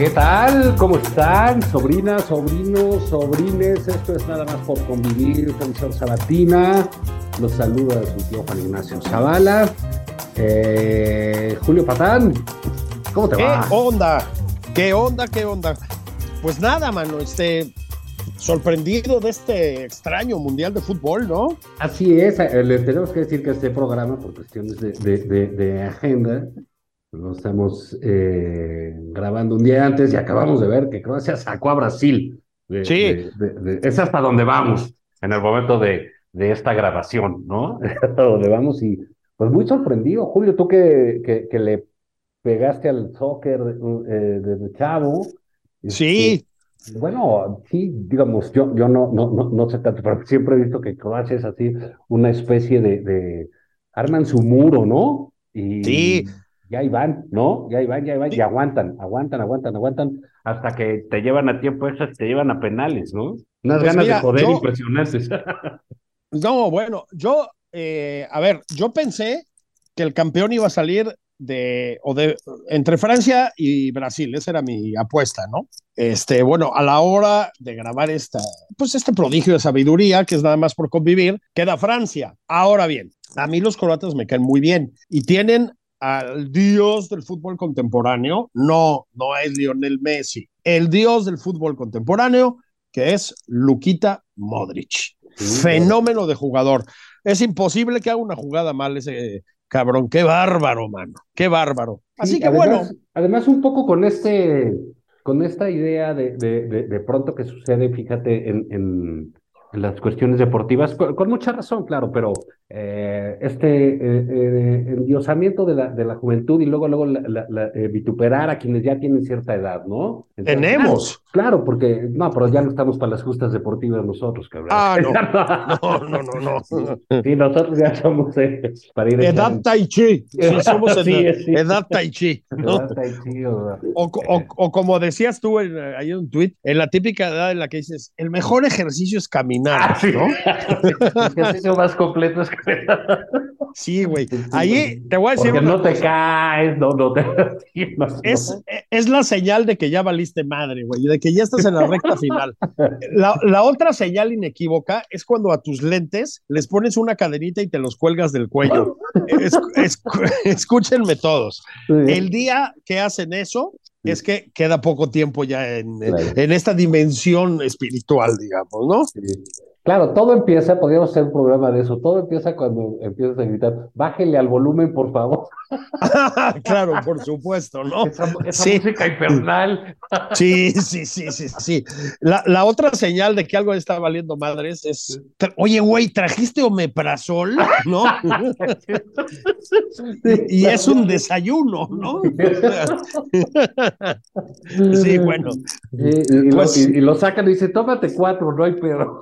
¿Qué tal? ¿Cómo están? Sobrinas, sobrinos, sobrines. Esto es nada más por convivir. Soy Sabatina. Los saluda su tío Juan Ignacio Zavala. Eh, Julio Patán, ¿cómo te ¿Qué va? onda? ¿Qué onda? ¿Qué onda? Pues nada, mano, este sorprendido de este extraño mundial de fútbol, ¿no? Así es, eh, le tenemos que decir que este programa, por cuestiones de, de- de- de agenda, lo estamos eh, grabando un día antes y acabamos de ver que Croacia sacó a Brasil. De- Sí. de- de- de- es hasta donde vamos en el momento de, de esta grabación, ¿no? hasta donde vamos y pues muy sorprendido, Julio, tú que, que, que le pegaste al soccer eh, desde chavo. Sí. este, bueno, sí, digamos, yo, yo no, no, no, no sé tanto, pero siempre he visto que Croacia es así, una especie de, de arman su muro, ¿no? Y Sí. Ya ahí van, ¿no? Ya ahí van, ya ahí van, Sí. y aguantan, aguantan, aguantan, aguantan, hasta que te llevan a tiempo extra y te llevan a penales, ¿no? Unas Pues ganas mira, de poder yo- impresionantes. No, bueno, yo, eh, a ver, yo pensé que el campeón iba a salir de, o de, entre Francia y Brasil, esa era mi apuesta, ¿no? Este, bueno, a la hora de grabar esta, pues este prodigio de sabiduría, que es nada más por convivir, queda Francia. Ahora bien, a mí los croatas me caen muy bien y tienen al dios del fútbol contemporáneo, no, no es Lionel Messi, el dios del fútbol contemporáneo, que es Lukita Modric. Fenómeno de jugador. Es imposible que haga una jugada mal ese cabrón. Qué bárbaro, mano. Qué bárbaro. Así Sí, que además, bueno, Además, un poco con este, con esta idea de, de, de, de pronto que sucede, fíjate, en, en, en las cuestiones deportivas, con, con mucha razón, claro, pero eh, este eh, eh, endiosamiento de la, de la juventud y luego, luego la, la- la, eh, vituperar a quienes ya tienen cierta edad, ¿no? Entonces, Tenemos. Claro, porque, no, pero ya no estamos para las justas deportivas nosotros, cabrón. Ah, no. no, no, no, no. Sí, nosotros ya somos para ir Edad echando- Tai Chi. Sí, somos en- Sí, sí. edad Tai Chi. ¿no? Edad tai chi, o- O, o- o como decías tú en, ahí en un tweet, en la típica edad en la que dices, el mejor ejercicio es caminar, ¿no? El ejercicio más completo es que... Sí, güey. Ahí te voy a decir Porque una no te caes, no, no te... no, Es, es la señal de que ya valiste madre, güey, de que ya estás en la recta final. La, la otra señal inequívoca es cuando a tus lentes les pones una cadenita y te los cuelgas del cuello. Es- es- escúchenme todos. El día que hacen eso es que queda poco tiempo ya en, en- Claro. en esta dimensión espiritual, digamos, ¿no? Sí. Claro, todo empieza, podríamos hacer un programa de eso, todo empieza cuando empiezas a gritar, bájele al volumen, por favor. claro, por supuesto, ¿no? Esa, esa Sí. música infernal. Sí, sí, sí, sí, sí. La, la otra señal de que algo está valiendo madres es, oye, güey, ¿trajiste omeprazol? ¿No? y, es un desayuno, ¿no? Sí, bueno, Y, y- y Pues- lo, y- y lo sacan y dicen, tómate cuatro, no hay pedo.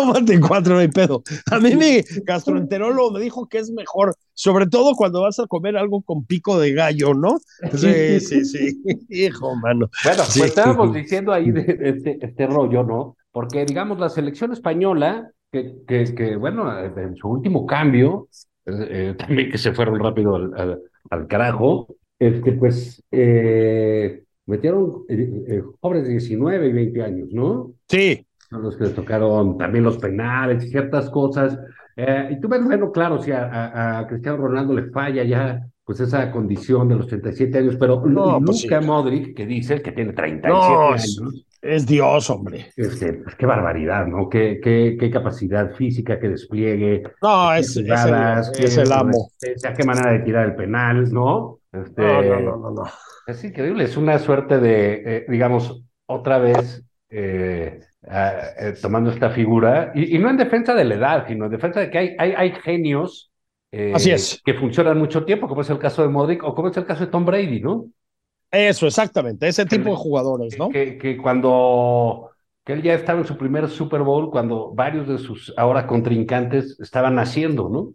Tómate cuatro, no hay pedo. A mí mi gastroenterólogo me dijo que es mejor, sobre todo cuando vas a comer algo con pico de gallo, ¿no? Sí, sí, sí. Hijo, mano. Bueno, Sí. pues estábamos diciendo ahí de, de este, este rollo, ¿no? Porque, digamos, la selección española, que, que, que bueno, en su último cambio, eh, eh, también que se fueron rápido al, al, al carajo, este, pues, eh, metieron eh, eh, jóvenes de 19 y 20 años, ¿no? Sí, Son los que les tocaron también los penales ciertas cosas. Eh, y tú ves, bueno, claro, si a, a- a Cristiano Ronaldo le falla ya pues esa condición de los 37 años, pero No, Luka pues. Modric, que dice que tiene 37 No, es, años, es Dios, hombre. este, pues qué barbaridad, ¿no? Qué, qué, qué capacidad física, qué despliegue, No, es, es jugadas, el, es qué el amo. resistencia, qué manera de tirar el penal, ¿no? Este, No, no, no, no, no. Es increíble, es una suerte de, eh, digamos, otra vez eh, ah, eh, tomando esta figura, y, y no en defensa de la edad, sino en defensa de que hay, hay, hay genios eh, Así es. que funcionan mucho tiempo, como es el caso de Modric o como es el caso de Tom Brady, ¿no? Eso, exactamente, ese tipo de jugadores, ¿no? Que, que cuando que él ya estaba en su primer Super Bowl, cuando varios de sus ahora contrincantes estaban naciendo, ¿no?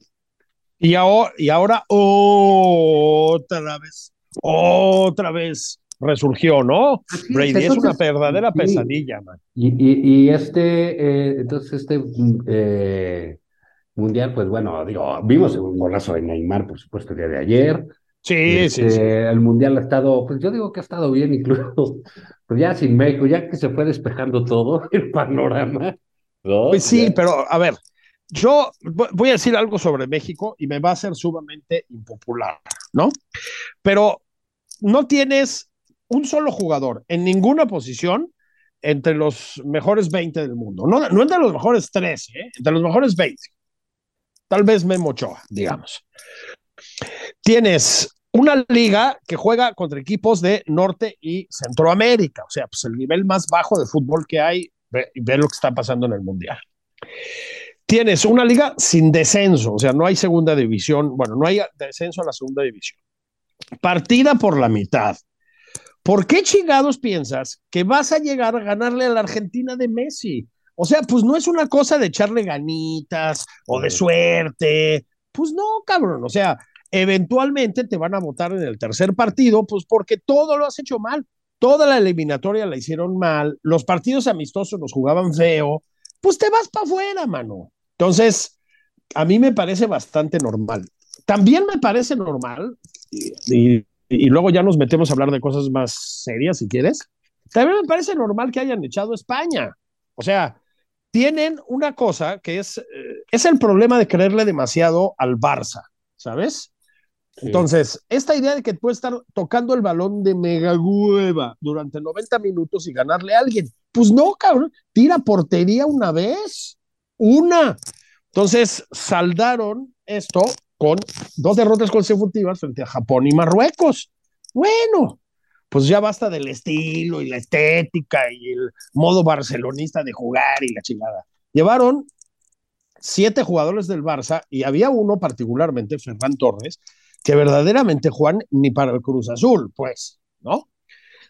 Y ahora, y ahora otra vez, otra vez resurgió, ¿no? Brady es una verdadera sí. pesadilla, man. Y, y, y este, eh, entonces este eh, mundial, pues bueno, digo, vimos un golazo de Neymar, por supuesto, el día de ayer. Sí, sí, Este, sí. El mundial ha estado, pues yo digo que ha estado bien, incluso, pues ya sin México, ya que se fue despejando todo el panorama. ¿no? Pues sí, pero a ver, yo vo- voy a decir algo sobre México y me va a ser sumamente impopular, ¿no? Pero no tienes un solo jugador en ninguna posición entre los mejores 20 del mundo. No, no entre los mejores 13, ¿eh? entre los mejores 20. Tal vez Memo Ochoa, digamos. Tienes una liga que juega contra equipos de Norte y Centroamérica, o sea, pues el nivel más bajo de fútbol que hay, ve, ve lo que está pasando en el Mundial. Tienes una liga sin descenso, o sea, no hay segunda división, bueno, no hay descenso a la segunda división. Partida por la mitad. ¿Por qué chingados piensas que vas a llegar a ganarle a la Argentina de Messi? O sea, pues no es una cosa de echarle ganitas o de suerte. Pues no, cabrón. O sea, eventualmente te van a votar en el tercer partido, pues porque todo lo has hecho mal. Toda la eliminatoria la hicieron mal. Los partidos amistosos los jugaban feo. Pues te vas para afuera, mano. Entonces, a mí me parece bastante normal. También me parece normal, y, y, y luego ya nos metemos a hablar de cosas más serias, si quieres. También me parece normal que hayan echado a España. O sea, tienen una cosa que es, eh, es el problema de creerle demasiado al Barça, ¿sabes? Sí. Entonces, esta idea de que puedes estar tocando el balón de mega hueva durante 90 minutos y ganarle a alguien, pues no, cabrón, tira portería una vez, una. Entonces, saldaron esto con dos derrotas consecutivas frente a Japón y Marruecos. Bueno, pues ya basta del estilo y la estética y el modo barcelonista de jugar y la chingada. Llevaron siete jugadores del Barça y había uno particularmente, Ferran Torres, que verdaderamente Juan ni para el Cruz Azul, pues, ¿no?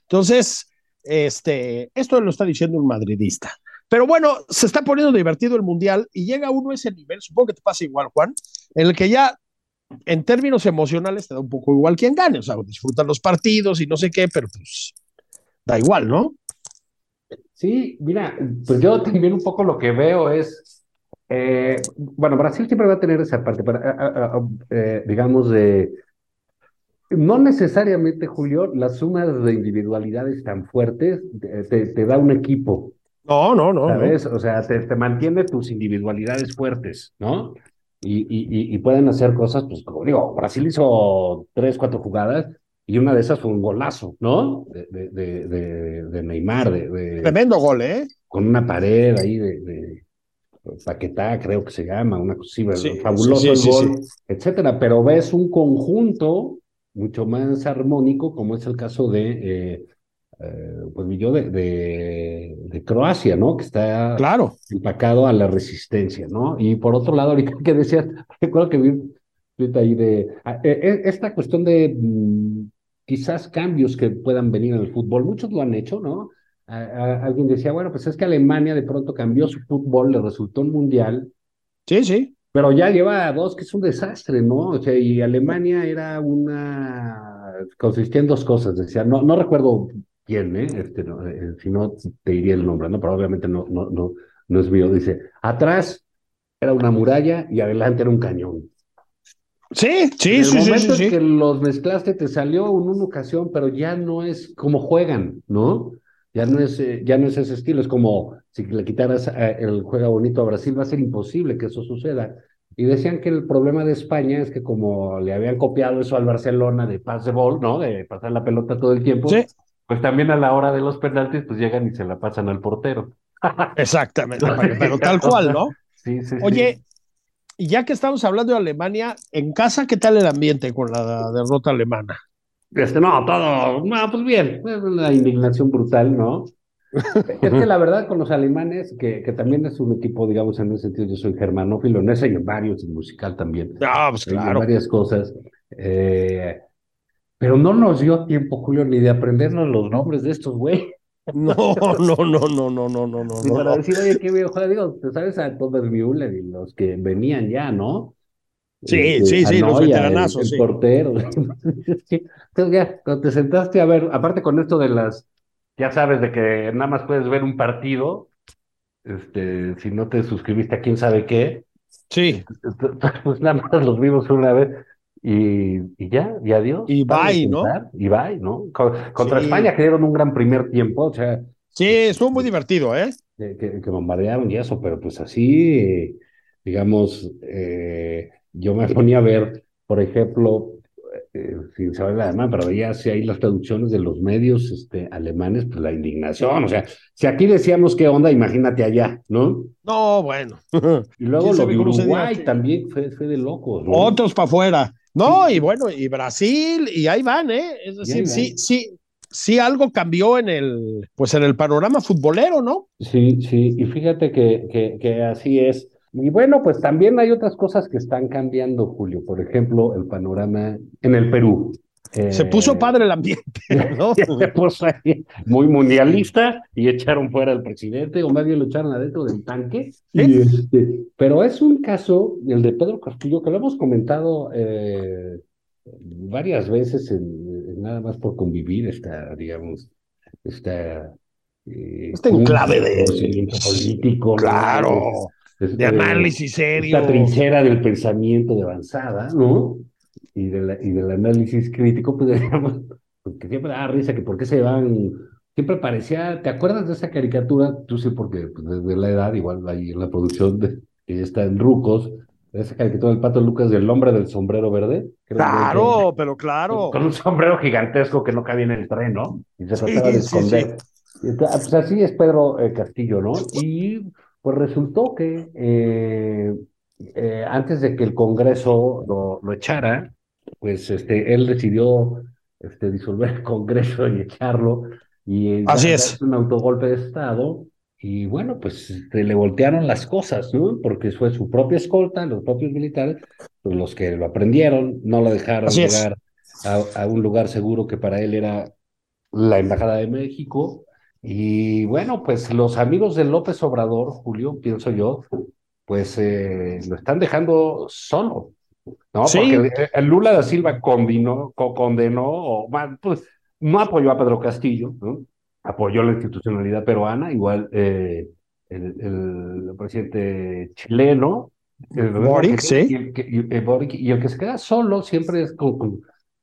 Entonces, este, esto lo está diciendo un madridista. Pero bueno, se está poniendo divertido el Mundial y llega uno a ese nivel, supongo que te pasa igual, Juan, en el que ya en términos emocionales te da un poco igual quién gane, o sea, disfrutan los partidos y no sé qué, pero pues da igual, ¿no? Sí, mira, pues yo también un poco lo que veo es, eh, bueno, Brasil siempre va a tener esa parte, pero, a- eh, digamos, de, no necesariamente, Julio, las sumas de individualidades tan fuertes te, te- te da un equipo, No, no, no. no. ¿sabes? O sea, te, te mantiene tus individualidades fuertes, ¿no? Y, y, y- y pueden hacer cosas, pues como digo, Brasil hizo tres, cuatro jugadas y una de esas fue un golazo, ¿no? De, de, de, de- de Neymar, de, de- Tremendo gol, ¿eh? con una pared ahí de, de Paquetá, creo que se llama, una cosa Sí, fabuloso sí, el sí, gol, sí. etcétera. Pero ves un conjunto mucho más armónico, como es el caso de, eh, eh, pues yo de, de, de Croacia, ¿no? Que está Claro. empacado a la resistencia, ¿no? Y por otro lado, ahorita que decías, recuerdo que vi tweet ahí de ah, eh, eh, esta cuestión de mm, quizás cambios que puedan venir en el fútbol, muchos lo han hecho, ¿no? A- a- alguien decía, bueno, pues es que Alemania de pronto cambió su fútbol, le resultó un mundial, Sí, sí. pero ya lleva dos que es un desastre, ¿no? O sea, y Alemania era una, consistía en dos cosas, decía, no, no recuerdo quién, ¿eh? Este, no, eh, si no te diría el nombre, ¿no? Pero obviamente no, no, no, no es mío, dice, atrás era una muralla y adelante era un cañón. Sí, sí, sí, sí, momento sí, sí. que los mezclaste te salió en una ocasión, pero ya no es como juegan, ¿no? Ya no es, eh, ya no es ese estilo, es como si le quitaras eh, el juega bonito a Brasil, va a ser imposible que eso suceda. y decían que el problema de España es que como le habían copiado eso al Barcelona de pass de ball, ¿no? De pasar la pelota todo el tiempo, Sí. Pues también a la hora de los penaltis, pues llegan y se la pasan al portero. Exactamente, pero tal cual, ¿no? Sí, sí, sí. Oye, y ya que estamos hablando de Alemania, en casa, ¿qué tal el ambiente con la derrota alemana? Este, no, todo, no, pues bien, una indignación brutal, ¿no? es que la verdad con los alemanes, que, que también es un equipo, digamos, en ese sentido, yo soy germanófilo, en ese y en varios, en musical también, Ah, pues en claro. varias cosas, eh, pero no nos dio tiempo, Julio, ni de aprendernos los nombres de estos güey. No, no, no, no, no, no, no, no. Ni para no. decir, oye, qué viejo, digo, te sabes a Thomas Müller y los que venían ya, ¿no? Sí, Este, sí, sí, los veteranazos, el, el sí. portero. Sí. Entonces ya, cuando te sentaste a ver, aparte con esto de las, ya sabes, de que nada más puedes ver un partido, este, si no te suscribiste a quién sabe qué, Sí, pues nada más los vimos una vez y, y ya, y adiós. Y bye, ¿no? Y bye, ¿no? Co- Contra Sí. España que dieron un gran primer tiempo, o sea, sí, estuvo muy divertido, ¿eh? que, que- que bombardearon y eso, pero pues así, eh, digamos, eh, yo me ponía a ver, por ejemplo, eh, sin saber alemán, pero veía así ahí las traducciones de los medios este, alemanes, pues la indignación, o sea, si aquí decíamos qué onda, imagínate allá, ¿no? No, bueno. Y luego ¿Quién lo de Uruguay también fue, fue de locos, ¿no? Otros para afuera. No, y bueno, y Brasil, y ahí van, ¿eh? Es decir, sí, sí, sí algo cambió en el, pues en el panorama futbolero, ¿no? Sí, sí, y fíjate que, que, que así es. Y bueno, pues también hay otras cosas que están cambiando, Julio. Por ejemplo, el panorama en el Perú. Se Eh, puso padre el ambiente, ¿no? se puso ahí muy mundialista y echaron fuera al presidente, o más bien lo echaron adentro del tanque. Este, pero es un caso, el de Pedro Castillo, que lo hemos comentado eh, varias veces, en, en nada más por convivir, esta, digamos, esta. eh, Este enclave de- político, ¿no? Claro, de análisis serio. esta trinchera del pensamiento de avanzada, ¿no? Y, de la- y del análisis crítico, pues digamos, porque siempre da risa que por qué se van, siempre parecía, ¿te acuerdas de esa caricatura? Tú sí, porque pues, desde la edad, igual ahí en la producción, de, que ya está en Rucos, esa caricatura del Pato Lucas del hombre del sombrero verde. Creo que- Claro, pero claro. Con un sombrero gigantesco que no cabía en el tren, ¿no? Y se Sí, trataba de sí, esconder. Y ent- Pues así es Pedro eh, Castillo, ¿no? Y pues resultó que eh, eh, antes de que el Congreso lo, lo echara, pues este, él decidió este, disolver el Congreso y echarlo y eh, Así es. un autogolpe de Estado. Y bueno, pues este, le voltearon las cosas, ¿no? Porque fue su propia escolta, los propios militares, pues, los que lo aprendieron, no lo dejaron Así llegar a, a un lugar seguro que para él era la Embajada de México. Y bueno, pues los amigos de López Obrador, Julio, pienso yo, pues eh, lo están dejando solo, ¿no? Sí. Porque el, Lula da Silva condenó, co- condenó o pues no apoyó a Pedro Castillo, ¿no? Apoyó la institucionalidad peruana, igual eh, el, el presidente chileno, el Boric, sí. y el, que, y el Boric, y el que se queda solo siempre es con, con-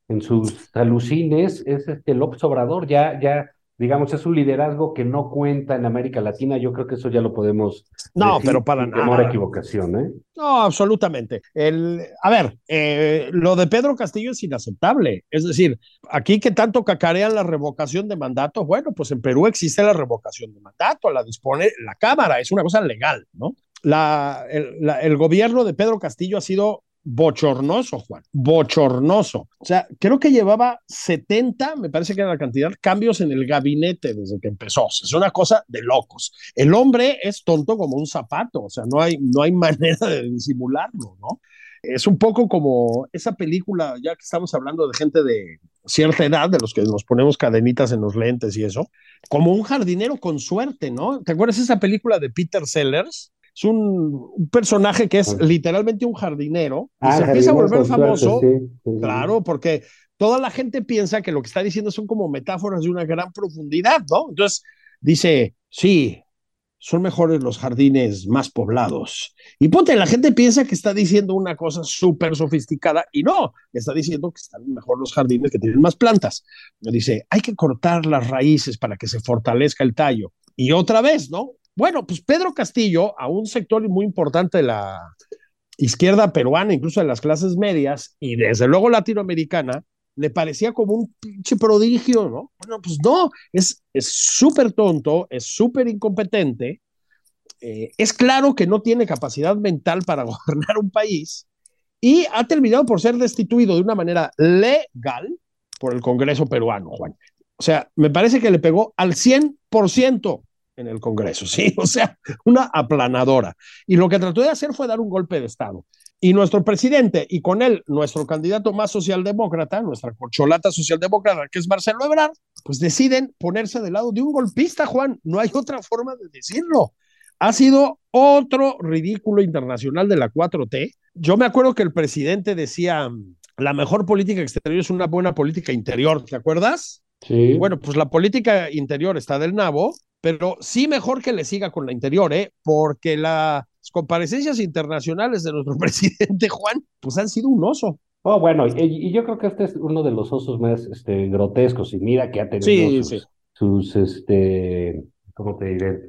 en sus alucines, es este López Obrador, ya, ya, digamos, es un liderazgo que no cuenta en América Latina, yo creo que eso ya lo podemos No, decir pero para sin temor a nada. equivocación, ¿eh? No, absolutamente. El, a ver, eh, lo de Pedro Castillo es inaceptable. Es decir, aquí que tanto cacarean la revocación de mandato, bueno, pues en Perú existe la revocación de mandato, la dispone la Cámara, es una cosa legal, ¿no? La, el, la- el gobierno de Pedro Castillo ha sido bochornoso, Juan, bochornoso. O sea, creo que llevaba 70, me parece que era la cantidad, cambios en el gabinete desde que empezó. Es una cosa de locos. El hombre es tonto como un zapato, o sea, no hay, no hay manera de disimularlo, ¿no? Es un poco como esa película, ya que estamos hablando de gente de cierta edad, de los que nos ponemos cadenitas en los lentes y eso, como un jardinero con suerte, ¿no? ¿Te acuerdas esa película de Peter Sellers? Es un, un personaje que es Ah. literalmente un jardinero y Ah, se empieza a volver suerte, famoso. sí, sí, sí. Claro, porque toda la gente piensa que lo que está diciendo son como metáforas de una gran profundidad, ¿no? Entonces dice, sí, son mejores los jardines más poblados. Y ponte, la gente piensa que está diciendo una cosa súper sofisticada y no, está diciendo que están mejor los jardines que tienen más plantas. Dice, hay que cortar las raíces para que se fortalezca el tallo. Y otra vez, ¿no? Bueno, pues Pedro Castillo, a un sector muy importante de la izquierda peruana, incluso de las clases medias y desde luego latinoamericana, le parecía como un pinche prodigio, ¿no? Bueno, pues no, es súper tonto, es súper incompetente, eh, es claro que no tiene capacidad mental para gobernar un país y ha terminado por ser destituido de una manera legal por el Congreso peruano, Juan. O sea, me parece que le pegó al 100% en el Congreso, ¿sí? O sea, una aplanadora. Y lo que trató de hacer fue dar un golpe de Estado. Y nuestro presidente, y con él nuestro candidato más socialdemócrata, nuestra corcholata socialdemócrata, que es Marcelo Ebrard, pues deciden ponerse del lado de un golpista, Juan. No hay otra forma de decirlo. Ha sido otro ridículo internacional de la 4T. Yo me acuerdo que el presidente decía, la mejor política exterior es una buena política interior, ¿te acuerdas? Sí. Bueno, pues la política interior está del nabo, pero sí mejor que le siga con la interior, ¿eh? Porque las comparecencias internacionales de nuestro presidente Juan, pues han sido un oso. Oh, bueno, y, y, yo creo que este es uno de los osos más este, grotescos, y mira que ha tenido sí, sus, sí. sus, este, ¿cómo te diré?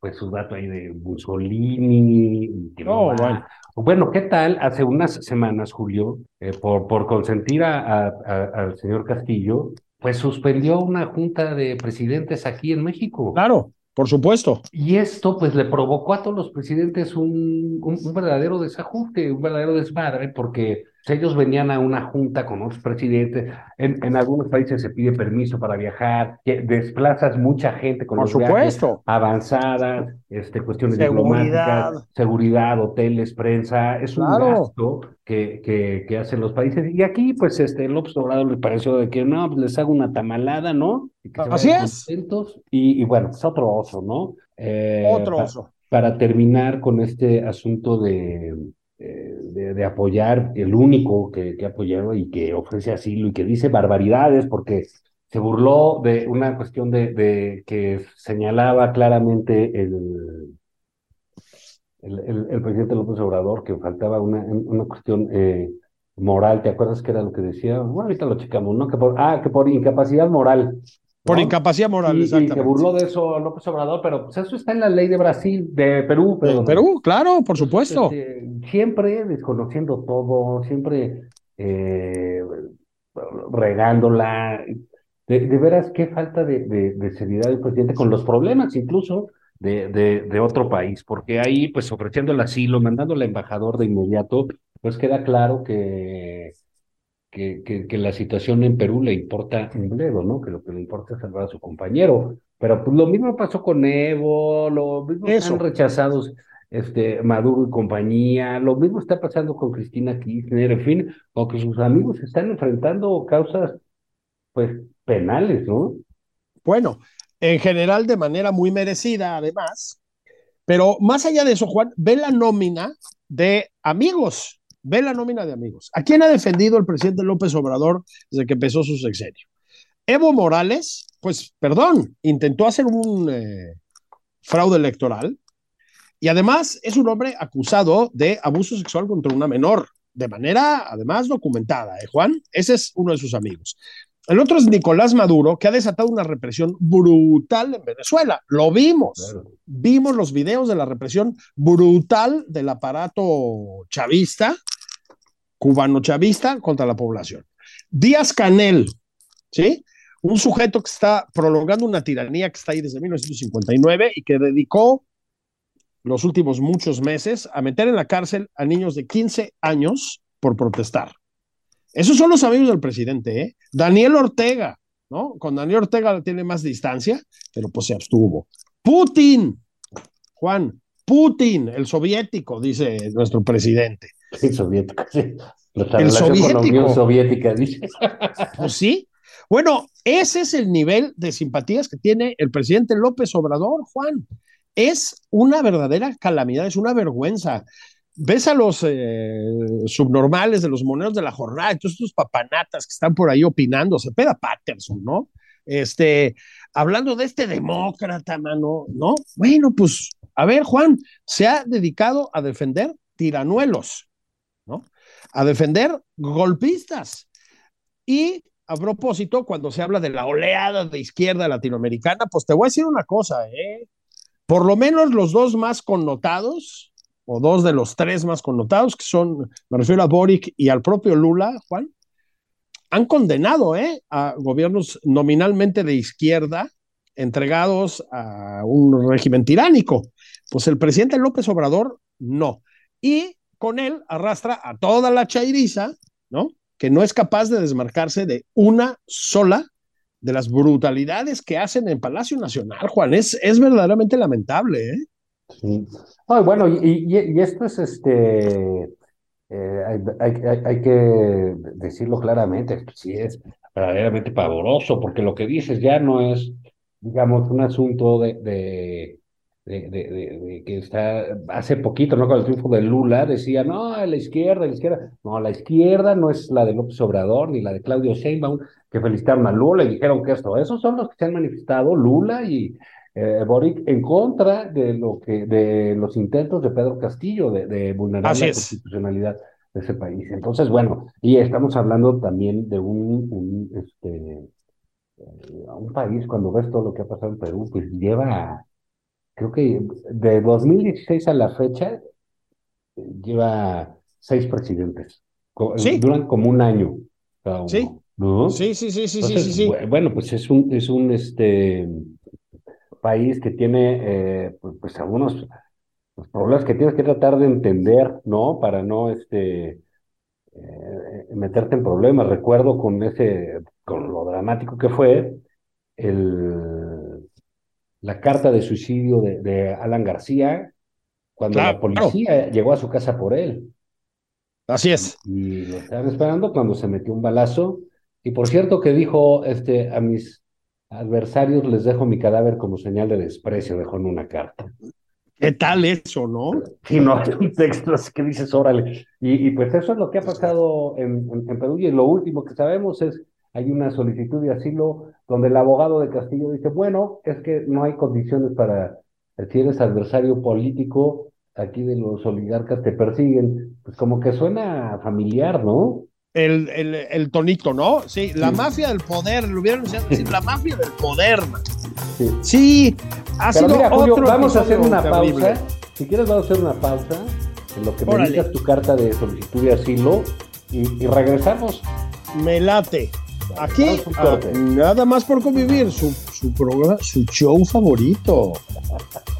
Pues su dato ahí de Mussolini. Que Oh, bueno. Bueno, ¿qué tal? Hace unas semanas, Julio, eh, por, por consentir a, a- a- al señor Castillo, pues suspendió una junta de presidentes aquí en México. Claro, por supuesto. Y esto pues le provocó a todos los presidentes un, un, un verdadero desajuste, un verdadero desmadre, porque ellos venían a una junta con otros presidentes. En, en algunos países se pide permiso para viajar, que desplazas mucha gente con Por los supuesto. avanzadas, este, cuestiones Seguridad. diplomáticas, seguridad, hoteles, prensa, es un Claro. gasto que, que, que hacen los países. Y aquí, pues, este, López Obrador le pareció de que no, pues les hago una tamalada, ¿no? Y que Así es. contentos. Y, y bueno, es otro oso, ¿no? Eh, Otro oso. para terminar con este asunto de, de, de apoyar, el único que, que ha apoyado y que ofrece asilo y que dice barbaridades porque se burló de una cuestión de, que señalaba claramente el, el, el, el presidente López Obrador que faltaba una, una cuestión eh, moral. ¿Te acuerdas que era lo que decía? Bueno, ahorita lo checamos, ¿no? Que por, ah, que por incapacidad moral. Por ¿no? incapacidad moral, Y, y exactamente. se burló de eso López Obrador, pero pues eso está en la ley de Brasil, de Perú, De pero Perú, claro, por supuesto. este, siempre desconociendo todo, siempre eh, regándola. De, de veras, qué falta de, de, de seriedad del presidente con los problemas incluso de, de, de otro país, porque ahí, pues ofreciendo el asilo, mandando al embajador de inmediato, pues queda claro que, que, que, que la situación en Perú le importa un bledo, ¿no? Que lo que le importa es salvar a su compañero. Pero pues lo mismo pasó con Evo, lo mismo Eso. están rechazados este, Maduro y compañía, lo mismo está pasando con Cristina Kirchner, en fin, o que sus amigos están enfrentando causas, pues, penales, ¿no? Bueno, en general de manera muy merecida, además. Pero más allá de eso, Juan, ve la nómina de amigos. Ve la nómina de amigos. ¿A quién ha defendido el presidente López Obrador desde que empezó su sexenio? Evo Morales, pues, perdón, intentó hacer un eh, fraude electoral y además es un hombre acusado de abuso sexual contra una menor, de manera además documentada, ¿eh, Juan? Ese es uno de sus amigos. El otro es Nicolás Maduro, que ha desatado una represión brutal en Venezuela. Lo vimos. Claro. Vimos los videos de la represión brutal del aparato chavista, cubano-chavista, contra la población. Díaz Canel, ¿sí? Un sujeto que está prolongando una tiranía que está ahí desde 1959 y que dedicó los últimos muchos meses a meter en la cárcel a niños de 15 años por protestar. Esos son los amigos del presidente, ¿eh? Daniel Ortega, ¿no? Con Daniel Ortega tiene más distancia, pero pues se abstuvo. Putin, Juan, Putin, el soviético, dice nuestro presidente. Sí, soviético, sí. Nuestra El relación con la soviético. Unión Soviética, dice. Pues sí. Bueno, ese es el nivel de simpatías que tiene el presidente López Obrador, Juan. Es una verdadera calamidad, es una vergüenza. Ves a los eh, subnormales de los moneros de la jornada, todos estos papanatas que están por ahí opinando, Cepeda Patterson, ¿no? Este, hablando de este demócrata, mano, ¿no? Bueno, pues, a ver, Juan, se ha dedicado a defender tiranuelos, ¿no? A defender golpistas. Y a propósito, cuando se habla de la oleada de izquierda latinoamericana, pues te voy a decir una cosa, ¿eh? Por lo menos los dos más connotados, o dos de los tres más connotados, que son, me refiero a Boric y al propio Lula, Juan, han condenado ¿eh? a gobiernos nominalmente de izquierda entregados a un régimen tiránico. Pues el presidente López Obrador no. Y con él arrastra a toda la chairiza, ¿no? Que no es capaz de desmarcarse de una sola de las brutalidades que hacen en Palacio Nacional, Juan. Es, es verdaderamente lamentable, ¿eh? Sí. bueno, y, esto es este. Eh, hay, que decirlo claramente, sí es verdaderamente pavoroso, porque lo que dices ya no es, digamos, un asunto de, de, de, de, que está hace poquito, ¿no? Con el triunfo de Lula, decía, no, la izquierda, la izquierda. No, la izquierda no es la de López Obrador ni la de Claudio Sheinbaum, que felicitaron a Lula y dijeron que esto, esos son los que se han manifestado, Lula y eh, Boric, en contra de lo que, de los intentos de Pedro Castillo de, de vulnerar la constitucionalidad de ese país. Entonces, bueno, y estamos hablando también de un, un este, eh, un país, cuando ves todo lo que ha pasado en Perú, pues lleva, creo que de 2016 a la fecha, lleva seis presidentes. Duran como un año cada uno. Sí. Sí, sí, sí, sí, sí, sí, Bueno, pues es un, es un este país que tiene eh, pues, pues, algunos pues, problemas que tienes que tratar de entender, ¿no? Para no este eh, meterte en problemas. Recuerdo con ese, con lo dramático que fue el, la carta de suicidio de, Alan García, cuando la policía llegó a su casa por él. Así es. Y lo estaban esperando cuando se metió un balazo y por cierto que dijo este, a mis adversarios les dejo mi cadáver como señal de desprecio, dejó en una carta. ¿Qué tal eso, no? Sí, no, hay un texto así que dices, órale. Y, y, pues eso es lo que ha pasado en, en, Perú y lo último que sabemos es, hay una solicitud de asilo donde el abogado de Castillo dice, bueno, es que no hay condiciones para, si eres adversario político, aquí de los oligarcas te persiguen. Pues como que suena familiar, ¿no? El, el, el, tonito, ¿no? Sí, la mafia del poder, lo hubieran decir, la mafia del poder. Sí, sí ha sido otro vamos a hacer una pausa. Si quieres, vamos a hacer una pausa en lo que me tu carta de solicitud de asilo y, regresamos. Me late. Aquí, ah, nada más por convivir, su, su, programa, su show favorito.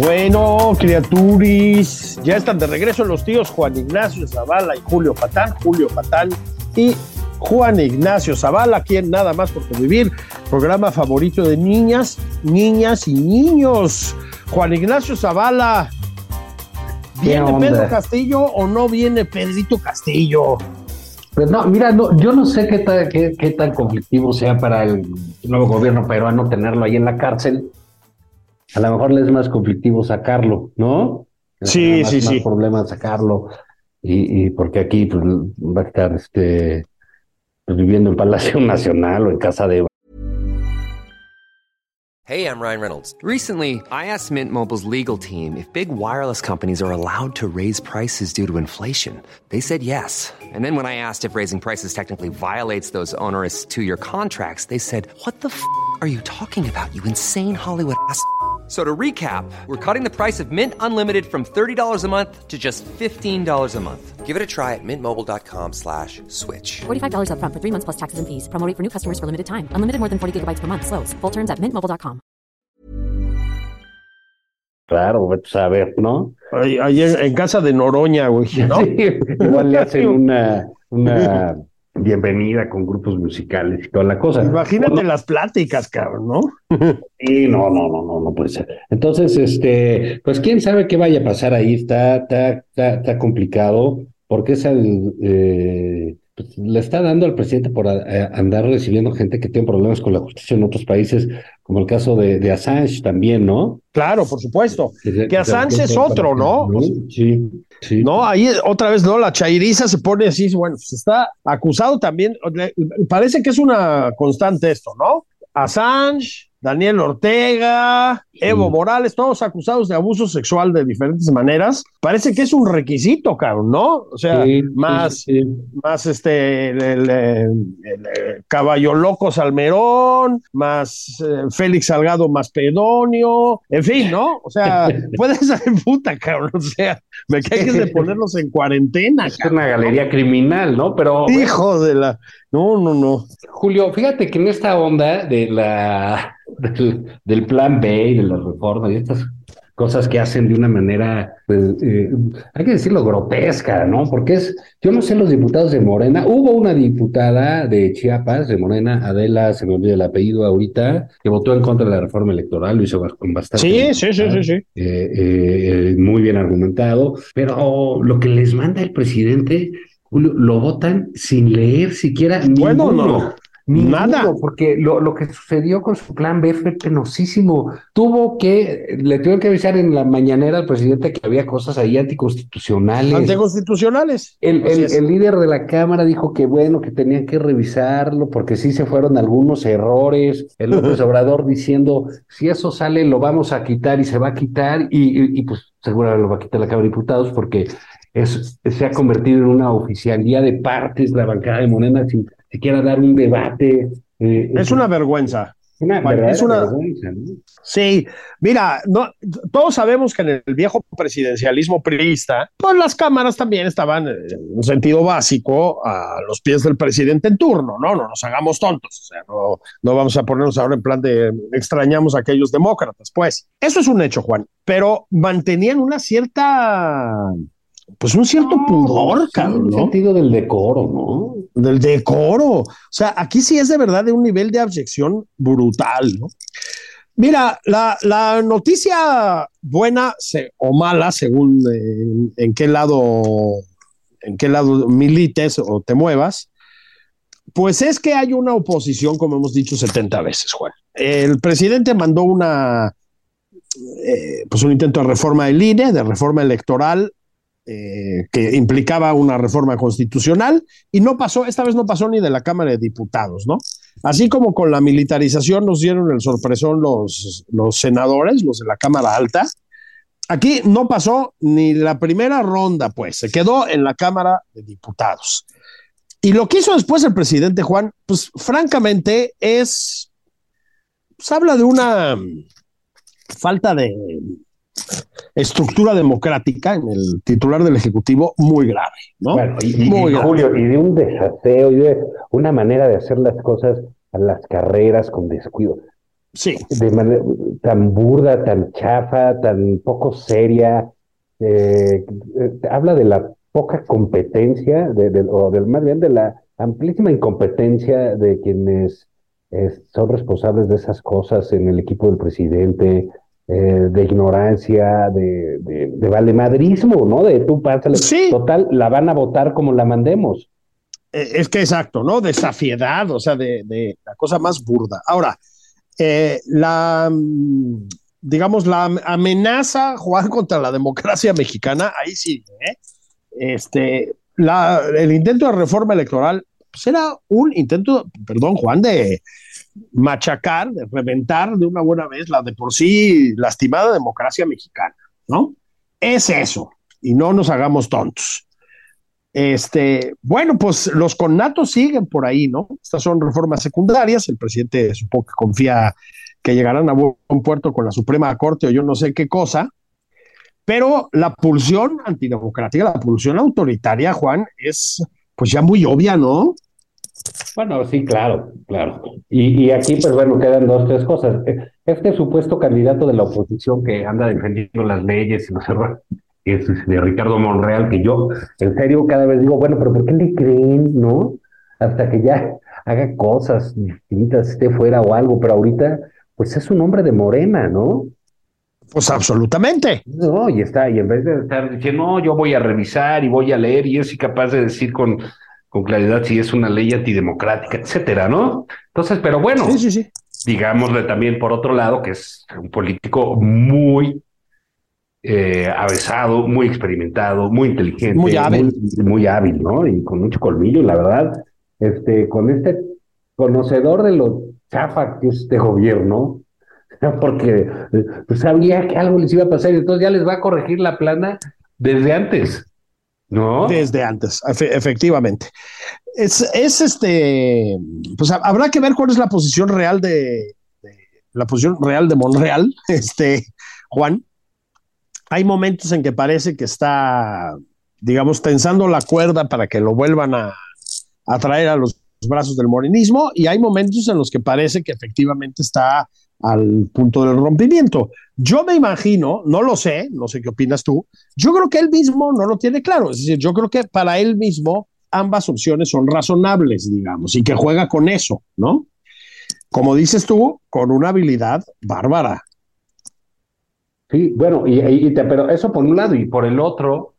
Bueno, criaturis, ya están de regreso los tíos Juan Ignacio Zavala y Julio Patán, Julio Patán y Juan Ignacio Zavala, quien nada más por convivir, programa favorito de niñas, niñas y niños. Juan Ignacio Zavala, ¿viene Pedro Castillo o no viene Pedrito Castillo? Pues no, mira, no, yo no sé qué, qué, qué tan conflictivo sea para el nuevo gobierno peruano tenerlo ahí en la cárcel a lo mejor le es más conflictivo sacarlo, ¿no? Sí, sí, sí, más problema sacarlo. Y, y, porque aquí pues, va a estar este, pues, viviendo en Palacio Nacional o en casa de. Hey, I'm Ryan Reynolds. Recently, I asked Mint Mobile's legal team if big wireless companies are allowed to raise prices due to inflation. They said yes. And then when I asked if raising prices technically violates those onerous two year contracts, they said, What the f are you talking about, you insane Hollywood ass? So to recap, we're cutting the price of Mint Unlimited from $30 a month to just $15 a month. Give it a try at mintmobile.com slash switch. $45 upfront for three months plus taxes and fees. Promo rate for new customers for limited time. Unlimited more than 40 gigabytes per month. Slows. Full terms at mintmobile.com. Claro, vete a saber, ¿no? Ahí, ahí en, en casa de Noroña, güey, ¿no? Sí, igual le hacen una, una bienvenida con grupos musicales y toda la cosa. Imagínate las pláticas, cabrón, ¿no? Sí, no, no, no, no, no puede ser. Entonces, este, pues quién sabe qué vaya a pasar ahí, está, está, está, está complicado, porque es el, eh, pues, le está dando al presidente por a- a- andar recibiendo gente que tiene problemas con la justicia en otros países, como el caso de, de Assange también, ¿no? Claro, por supuesto. se- Que Assange es otro, ¿no? Sí, sí. No, ahí otra vez, ¿no? La chairiza se pone así, bueno, pues está acusado también. Parece que es una constante esto, ¿no? Assange, Daniel Ortega, Evo. Morales, todos acusados de abuso sexual de diferentes maneras. Parece que es un requisito, cabrón, ¿no? O sea, Sí, más, sí, más este, el, el, el, Caballo Loco Salmerón, más eh, Félix Salgado más Pedonio, en fin, ¿no? O sea, puede ser puta, cabrón. O sea, me es de ponerlos en cuarentena, Es una galería criminal, ¿no? Pero Hijo de la. No, no, no. Julio, fíjate que en esta onda de la del, del plan B y de la reforma y estas cosas que hacen de una manera, pues, eh, hay que decirlo, grotesca, ¿no? Porque es, yo no sé los diputados de Morena, hubo una diputada de Chiapas, de Morena, Adela, se me olvida el apellido ahorita, que votó en contra de la reforma electoral, lo hizo con bastante... Sí, sí, sí, sí, sí. eh, eh, muy bien argumentado, pero lo que les manda el presidente, Julio, lo votan sin leer siquiera Bueno, ninguno. no. Ninguno, Nada. porque lo, lo que sucedió con su plan B fue penosísimo. Tuvo que, le tuvieron que avisar en la mañanera al presidente que había cosas ahí anticonstitucionales. Anticonstitucionales. El, el, el líder de la Cámara dijo que bueno, que tenían que revisarlo porque sí se fueron algunos errores. El López Obrador diciendo, si eso sale, lo vamos a quitar y se va a quitar y, y, y, pues seguramente lo va a quitar la Cámara de Diputados porque es, se ha convertido en una oficialía de partes la bancada de Morena sin siquiera dar un debate. eh, Es una vergüenza. una es una- vergüenza, ¿no? Sí, mira, no, todos sabemos que en el viejo presidencialismo priista, pues las cámaras también estaban en un sentido básico a los pies del presidente en turno, ¿no? No nos hagamos tontos, o sea, no, no vamos a ponernos ahora en plan de extrañamos a aquellos demócratas, pues. Eso es un hecho, Juan, pero mantenían una cierta, pues un cierto pudor, Sí, cabrón, en el ¿no? sentido del decoro, ¿no? del decoro. O sea, aquí sí es de verdad de un nivel de abyección brutal, ¿no? Mira, la, la noticia buena se- o mala, según eh, en qué lado, en qué lado milites o te muevas, pues es que hay una oposición, como hemos dicho 70 veces, Juan. El presidente mandó una, eh, pues un intento de reforma del INE, de reforma electoral, eh, que implicaba una reforma constitucional y no pasó, esta vez no pasó ni de la Cámara de Diputados, ¿no? Así como con la militarización nos dieron el sorpresón los, los senadores, los de la Cámara Alta, aquí no pasó ni la primera ronda, pues se quedó en la Cámara de Diputados. Y lo que hizo después el presidente Juan, pues francamente es, pues habla de una falta de estructura democrática en el titular del Ejecutivo muy grave, ¿no? Bueno, y, Muy y, grave. Julio, y de un desaseo y de una manera de hacer las cosas a las carreras con descuido, Sí, de manera tan burda, tan chafa, tan poco seria. eh, eh, habla de la poca competencia, de, de- o del, más bien de la amplísima incompetencia de quienes eh, son responsables de esas cosas en el equipo del presidente, eh, de ignorancia, de, de, de valemadrismo, ¿no? De tú pásale. Sí. Total, la van a votar como la mandemos. eh, es que exacto, ¿no? De safiedad, o sea, de, de la cosa más burda. Ahora, eh, la, mm, digamos, la am- amenaza, Juan, contra la democracia mexicana, ahí sí, ¿eh? Este, la, el intento de reforma electoral, pues era un intento, perdón, Juan, de machacar, de reventar de una buena vez la de por sí lastimada democracia mexicana, ¿no? Es eso, y no nos hagamos tontos. Este, bueno, pues los connatos siguen por ahí, ¿no? Estas son reformas secundarias. El presidente supongo que confía que llegarán a buen puerto con la Suprema Corte o yo no sé qué cosa, pero la pulsión antidemocrática, la pulsión autoritaria, Juan, es pues ya muy obvia, ¿no? Bueno, sí, claro, claro. Y, y, aquí, pues bueno, quedan dos, tres cosas. Este supuesto candidato de la oposición que anda defendiendo las leyes y los errores, es de Ricardo Monreal, que yo, en serio, cada vez digo, bueno, pero ¿por qué le creen, no? Hasta que ya haga cosas distintas, esté fuera o algo, pero ahorita, pues es un hombre de morena, ¿no? Pues absolutamente. No, y está, y en vez de estar diciendo, no, yo voy a revisar y voy a leer, y es capaz de decir con, con claridad si es una ley antidemocrática, etcétera, ¿no? Entonces, pero bueno, sí, sí, sí. digámosle también por otro lado que es un político muy eh, avesado, muy experimentado, muy inteligente, muy hábil. Muy, muy, hábil, ¿no? Y con mucho colmillo, la verdad, este, con este conocedor de lo chafa que es este gobierno, porque pues, sabía que algo les iba a pasar y entonces ya les va a corregir la plana desde antes. ¿No? Desde antes, efectivamente. Es, es este, pues habrá que ver cuál es la posición real de, la posición real de Monreal, este, Juan. Hay momentos en que parece que está, digamos, tensando la cuerda para que lo vuelvan a, a traer a los brazos del morenismo y hay momentos en los que parece que efectivamente está al punto del rompimiento. Yo me imagino, no lo sé, no sé qué opinas tú, yo creo que él mismo no lo tiene claro, es decir, yo creo que para él mismo ambas opciones son razonables, digamos, y que juega con eso, ¿no? Como dices tú, con una habilidad bárbara. Sí, bueno, y, pero eso por un lado y por el otro,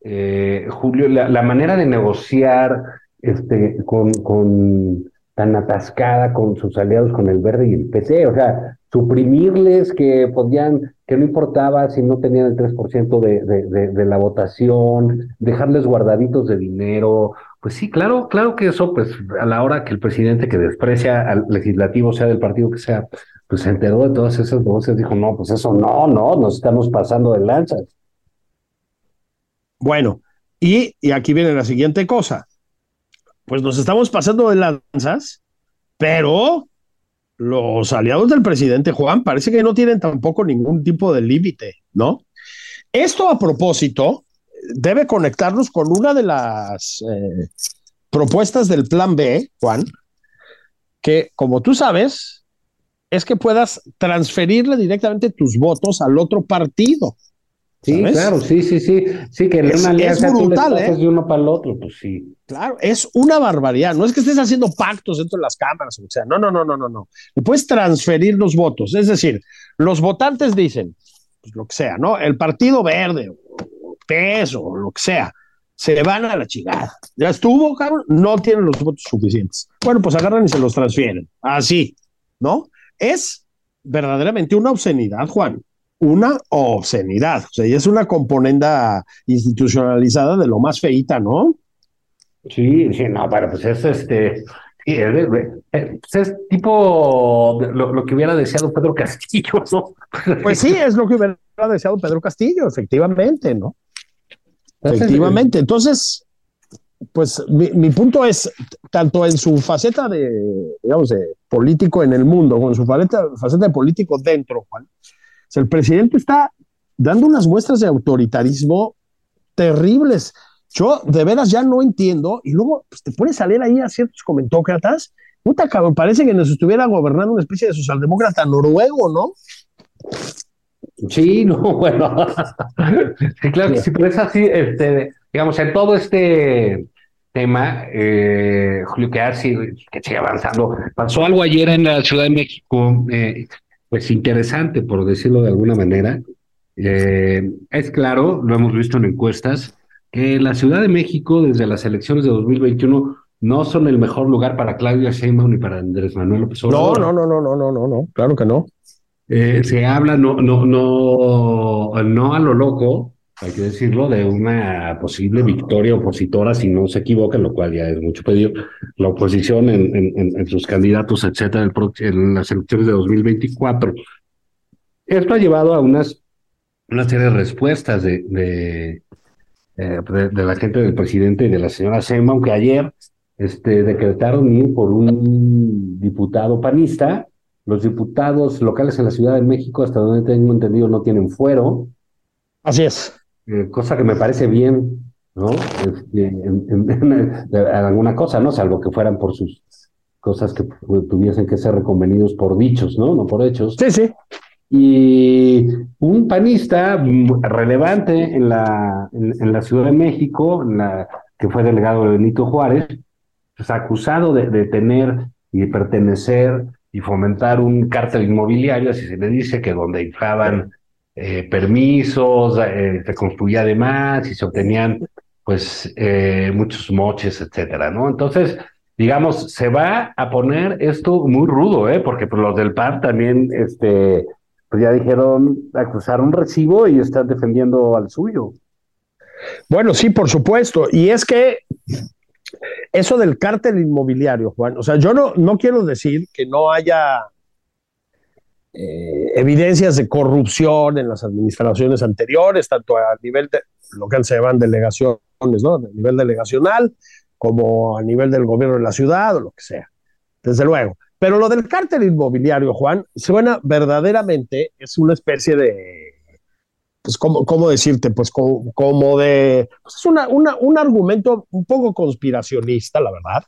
eh, Julio, la, manera de negociar este, con, con tan atascada con sus aliados, con el verde y el PT, o sea, suprimirles que podían, que no importaba si no tenían el 3% de, de, de, de, la votación, dejarles guardaditos de dinero, pues sí, claro, claro que eso, pues a la hora que el presidente que desprecia al legislativo, sea del partido que sea, pues se enteró de todas esas voces, dijo, no, pues eso no, no, nos estamos pasando de lanzas. Bueno, y, y aquí viene la siguiente cosa pues nos estamos pasando de lanzas, pero los aliados del presidente Juan parece que no tienen tampoco ningún tipo de límite, ¿no? Esto a propósito debe conectarnos con una de las eh, propuestas del plan B, Juan, que como tú sabes, es que puedas transferirle directamente tus votos al otro partido. Sí, ¿sabes? claro, sí, sí, sí. Sí, que es, una alianza es brutal, ¿eh? de uno para el otro, pues sí. Claro, es una barbaridad. No es que estés haciendo pactos dentro de las cámaras, o sea, no, no, no, no, no, no. Le puedes transferir los votos. Es decir, los votantes dicen, pues lo que sea, ¿no? El Partido Verde, o PES, o lo que sea, se van a la chingada. Ya estuvo, cabrón, no tienen los votos suficientes. Bueno, pues agarran y se los transfieren. Así, ¿no? Es verdaderamente una obscenidad, Juan una obscenidad. O sea, y es una componenda institucionalizada de lo más feita, ¿no? Sí, sí, no, pero pues es este. Sí, es, pues es tipo lo, lo, que hubiera deseado Pedro Castillo, ¿no? Pues sí, es lo que hubiera deseado Pedro Castillo, efectivamente, ¿no? Efectivamente. Entonces, pues mi, mi, punto es, tanto en su faceta de, digamos, de político en el mundo, como en su faceta, faceta de político dentro, Juan, el presidente está dando unas muestras de autoritarismo terribles. Yo de veras ya no entiendo. Y luego pues, te pones a leer ahí a ciertos comentócratas. Puta cabrón, parece que nos estuviera gobernando una especie de socialdemócrata noruego, ¿no? Sí, no, bueno. sí, claro que sí, pero es así, este, digamos, en todo este tema, eh, Julio, que, así, que sigue avanzando. Pasó algo ayer en la Ciudad de México, eh, pues interesante, por decirlo de alguna manera. Eh, es claro, lo hemos visto en encuestas, que la Ciudad de México desde las elecciones de 2021 no son el mejor lugar para Claudia Sheinbaum ni para Andrés Manuel López Obrador. No, no, no, no, no, no, no, claro que no. Eh, se habla no, no, no, no a lo loco, hay que decirlo, de una posible victoria opositora si no se equivocan, lo cual ya es mucho pedido, la oposición en, en, en sus candidatos, etcétera, en las elecciones de 2024. Esto ha llevado a unas, una serie de respuestas de, de, eh, de, de la gente del presidente y de la señora Sema, aunque ayer este, decretaron ir por un diputado panista Los diputados locales en la Ciudad de México, hasta donde tengo entendido, no tienen fuero. Así es. Eh, cosa que me parece bien, ¿no? Este, en, en, en, alguna cosa, ¿no? Salvo que fueran por sus cosas que tuviesen que ser reconvenidos por dichos, ¿no? No por hechos. Sí, sí. Y un panista relevante en la, en, en la Ciudad de México, en la, que fue delegado de Benito Juárez, pues acusado de, de tener y de pertenecer y fomentar un cártel inmobiliario, así se le dice, que donde inflaban eh, permisos, eh, se construía además y se obtenían pues eh, muchos moches, etcétera, ¿no? Entonces, digamos, se va a poner esto muy rudo, ¿eh? Porque pues, los del PAN también, este, pues ya dijeron, acusaron recibo y están defendiendo al suyo. Bueno, sí, por supuesto. Y es que eso del cártel inmobiliario, Juan, o sea, yo no, no quiero decir que no haya eh, evidencias de corrupción en las administraciones anteriores, tanto a nivel de lo que se llaman delegaciones, ¿no? A nivel delegacional, como a nivel del gobierno de la ciudad o lo que sea. Desde luego. Pero lo del cártel inmobiliario, Juan, suena verdaderamente, es una especie de, pues, ¿cómo, cómo decirte? Pues como, como de, pues es una, una, un argumento un poco conspiracionista, la verdad.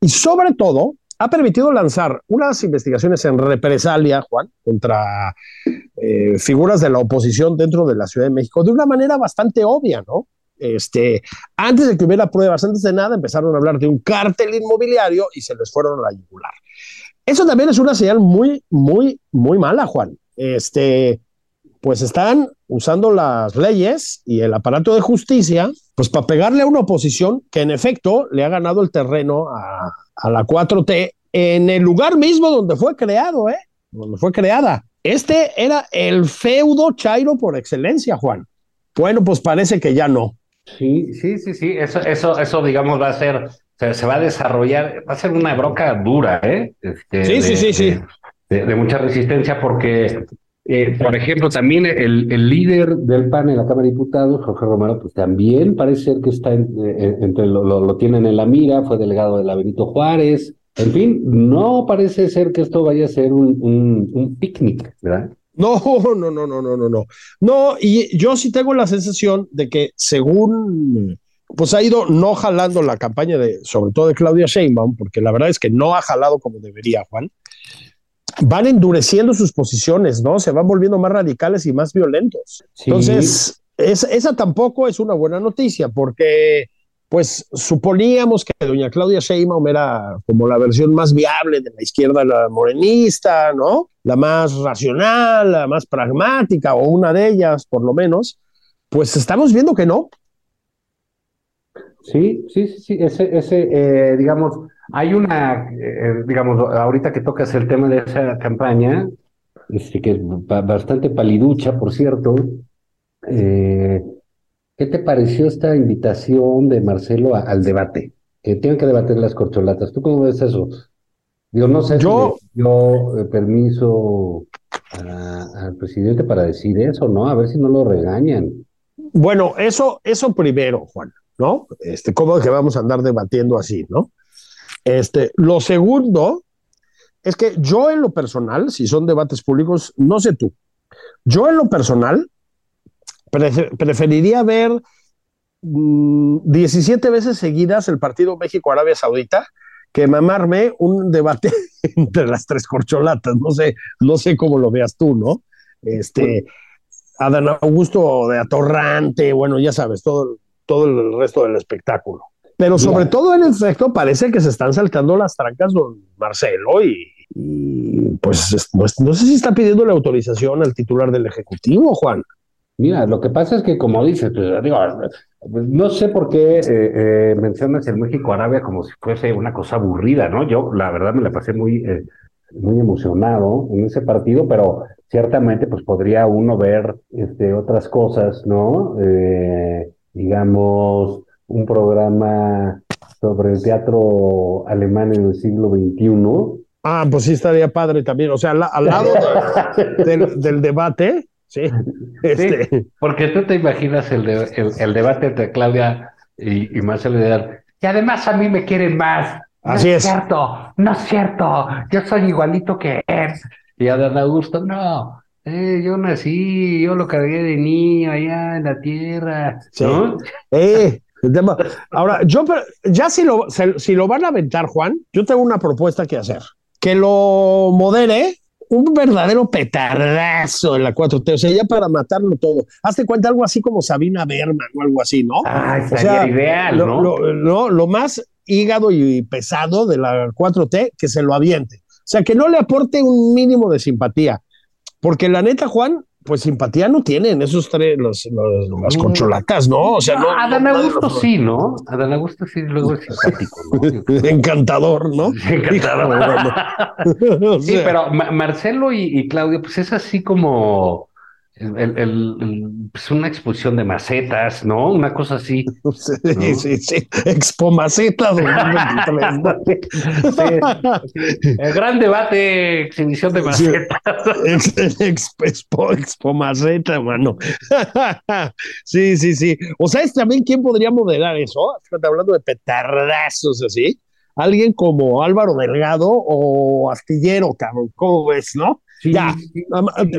Y sobre todo, ha permitido lanzar unas investigaciones en represalia, Juan, contra eh, figuras de la oposición dentro de la Ciudad de México de una manera bastante obvia, ¿no? Este, antes de que hubiera pruebas, antes de nada, empezaron a hablar de un cártel inmobiliario y se les fueron a la yugular. Eso también es una señal muy, muy, muy mala, Juan. Este, pues están usando las leyes y el aparato de justicia, pues para pegarle a una oposición que en efecto le ha ganado el terreno a, a la 4T en el lugar mismo donde fue creado, ¿eh? Donde fue creada. Este era el feudo Chairo por excelencia, Juan. Bueno, pues parece que ya no. Sí, sí, sí, sí. Eso, eso, eso, digamos, va a ser, se, se va a desarrollar, va a ser una broca dura, ¿eh? Este, sí, de, sí, sí, sí. De, de, mucha resistencia, porque, eh, por ejemplo, también el, el, líder del PAN en la Cámara de Diputados, Jorge Romero, pues también parece ser que está en, entre lo, lo, lo tienen en la mira, fue delegado de la Benito Juárez. En fin, no parece ser que esto vaya a ser un, un, un picnic, ¿verdad? No, no, no, no, no, no, no. No, y yo sí tengo la sensación de que según pues ha ido no jalando la campaña de, sobre todo de Claudia Sheinbaum, porque la verdad es que no ha jalado como debería, Juan. Van endureciendo sus posiciones, ¿no? Se van volviendo más radicales y más violentos. Sí. Entonces, es, esa tampoco es una buena noticia, porque pues suponíamos que doña Claudia Sheinbaum era como la versión más viable de la izquierda la morenista, ¿no? La más racional, la más pragmática, o una de ellas, por lo menos. Pues estamos viendo que no. Sí, sí, sí, sí. ese, ese eh, digamos, hay una, eh, digamos, ahorita que tocas el tema de esa campaña, este, que es bastante paliducha, por cierto, eh, ¿Qué te pareció esta invitación de Marcelo a, al debate? Que tienen que debatir las corcholatas. ¿Tú cómo ves eso? Digo, no sé yo, si dio eh, permiso a, al presidente para decir eso, ¿no? A ver si no lo regañan. Bueno, eso, eso primero, Juan, ¿no? Este, ¿cómo es que vamos a andar debatiendo así, ¿no? Este, lo segundo es que yo en lo personal, si son debates públicos, no sé tú, yo en lo personal preferiría ver mmm, 17 veces seguidas el partido México-Arabia Saudita que mamarme un debate entre las tres corcholatas. No sé, no sé cómo lo veas tú, ¿no? Este, Adán Augusto de Atorrante, bueno, ya sabes, todo, todo el resto del espectáculo. Pero sobre todo, en efecto, parece que se están saltando las trancas don Marcelo y, y pues, pues no sé si está pidiendo la autorización al titular del Ejecutivo, Juan. Mira, lo que pasa es que, como dices, pues, digo, no sé por qué eh, eh, mencionas el México-Arabia como si fuese una cosa aburrida, ¿no? Yo, la verdad, me la pasé muy, eh, muy emocionado en ese partido, pero ciertamente, pues podría uno ver este, otras cosas, ¿no? Eh, digamos, un programa sobre el teatro alemán en el siglo XXI. Ah, pues sí estaría padre también. O sea, al, al lado de, del, del debate, Sí, este. sí, porque tú te imaginas el, de, el, el debate entre Claudia y, y Marcelo Vidal, y además a mí me quieren más. Así no es. cierto, no es cierto, yo soy igualito que él. Y Adán Augusto, no, eh, yo nací, yo lo cargué de niño allá en la tierra, Sí. ¿no? Eh, Ahora, yo, ya si lo, si lo van a aventar, Juan, yo tengo una propuesta que hacer. Que lo modere un verdadero petardazo en la 4T, o sea, ya para matarlo todo. Hazte cuenta algo así como Sabina Berman o algo así, ¿no? Ah, O sea, ideal, lo, ¿no? lo- lo- lo más hígado y pesado de la 4T, que se lo aviente. O sea, que no le aporte un mínimo de simpatía. Porque la neta, Juan, pues simpatía no tienen esos tres, los, los- las concholatas, ¿no? O sea, no. Adán no- Augusto sí, ¿no? Adán Augusto sí, luego es simpático, ¿no? Encantador, ¿no? Encantador. Sí, pero Ma- Marcelo y, y Claudio, pues es así como el, el- el- pues una exposición de macetas, ¿no? Una cosa así. Sí, sí, sí. Expomaceta 2023, ¿no? Sí, el gran debate, exhibición de macetas. Ex, ex- expo, expomaceta, mano. Sí, sí, sí. O sabes también quién podría moderar eso. Fíjate, hablando de petardazos así. Alguien como Álvaro Delgado o Astillero, cabrón. ¿Cómo ves, no? Sí, Ya, sí,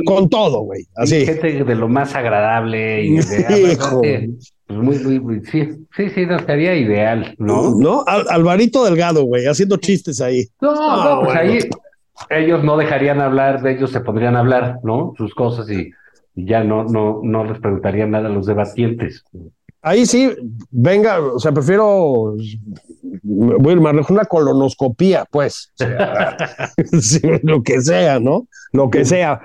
Con todo, güey. Así. Gente de lo más agradable y de, Hijo. pues muy, muy, muy- sí, sí, sí, no estaría ideal, ¿no? ¿No? Al- Alvarito Delgado, güey, haciendo chistes ahí. No, Ah, no, pues bueno. ahí ellos no dejarían hablar, de ellos se pondrían a hablar, ¿no? Sus cosas y, y ya no, no, no les preguntarían nada a los debatientes. Ahí sí, venga, o sea, prefiero, voy a ir más lejos, una colonoscopía, pues. O sea, sí, lo que sea, ¿no? Lo que sea.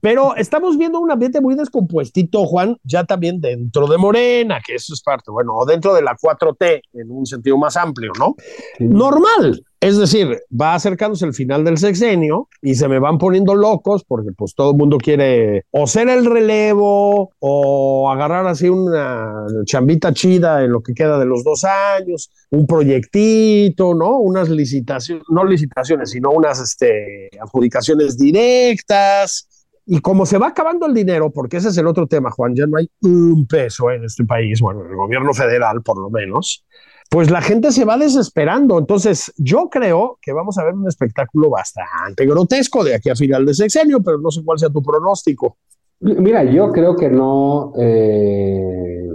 Pero estamos viendo un ambiente muy descompuestito, Juan, ya también dentro de Morena, que eso es parte, bueno, dentro de la 4T, en un sentido más amplio, ¿no? Normal. Es decir, va acercándose el final del sexenio y se me van poniendo locos porque pues todo el mundo quiere o ser el relevo o agarrar así una chambita chida en lo que queda de los dos años, un proyectito, ¿no? Unas licitaciones, no licitaciones, sino unas este, adjudicaciones directas. Y como se va acabando el dinero, porque ese es el otro tema, Juan, ya no hay un peso en este país, bueno, en el gobierno federal por lo menos, pues la gente se va desesperando. Entonces, yo creo que vamos a ver un espectáculo bastante grotesco de aquí a final de sexenio, pero no sé cuál sea tu pronóstico. Mira, yo creo que no, eh,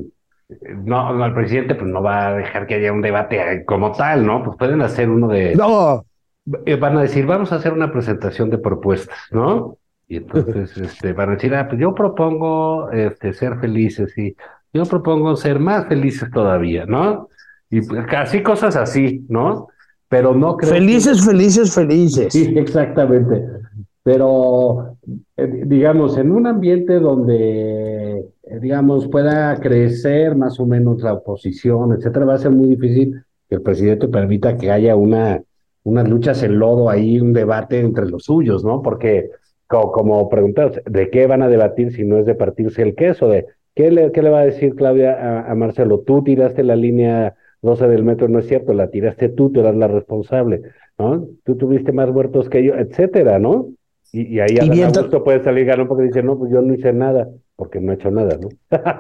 no, no, el presidente pues no va a dejar que haya un debate como tal, ¿no? Pues pueden hacer uno de, No, eh, van a decir, vamos a hacer una presentación de propuestas, ¿no? Y entonces este, van a decir, ah, pues yo propongo este, ser felices y yo propongo ser más felices todavía, ¿no? Y pues, casi cosas así, ¿no? Pero no creo que- felices, felices, felices. Sí, exactamente. Pero, eh, digamos, en un ambiente donde, eh, digamos, pueda crecer más o menos la oposición, etcétera, va a ser muy difícil que el presidente permita que haya una, unas luchas en lodo ahí, un debate entre los suyos, ¿no? Porque, co- como preguntaron, ¿de qué van a debatir si no es de partirse el queso? ¿De qué le, qué le va a decir Claudia a, a Marcelo? Tú tiraste la línea 12 del metro, no es cierto, la tiraste tú, tú eras la responsable. ¿no? Tú tuviste más muertos que yo, etcétera, ¿no? Y, y ahí Y Adán mientras- Augusto puede salir ganón porque dice, no, pues yo no hice nada, porque no he hecho nada, ¿no?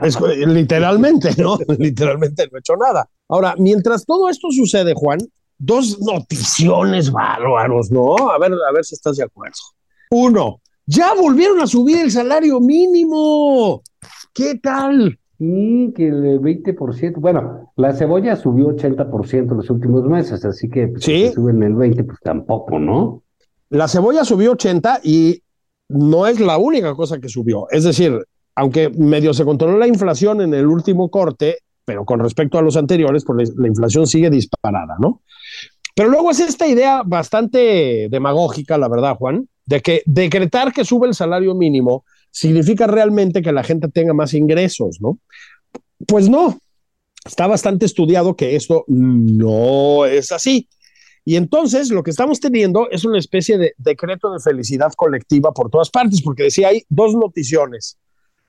Es, literalmente, ¿no? literalmente no he hecho nada. Ahora, mientras todo esto sucede, Juan, dos noticiones bárbaros, ¿no? A ver, a ver si estás de acuerdo. Uno, ya volvieron a subir el salario mínimo. ¿Qué tal? Y que el 20%, bueno, la cebolla subió 80% en los últimos meses, así que pues, Sí. si suben el 20, pues tampoco, ¿no? La cebolla subió 80 y no es la única cosa que subió. Es decir, aunque medio se controló la inflación en el último corte, pero con respecto a los anteriores, pues la, la inflación sigue disparada, ¿no? Pero luego es esta idea bastante demagógica, la verdad, Juan, de que decretar que sube el salario mínimo significa realmente que la gente tenga más ingresos, ¿no? Pues no, está bastante estudiado que esto no es así. Y entonces lo que estamos teniendo es una especie de decreto de felicidad colectiva por todas partes, porque decía hay dos noticiones.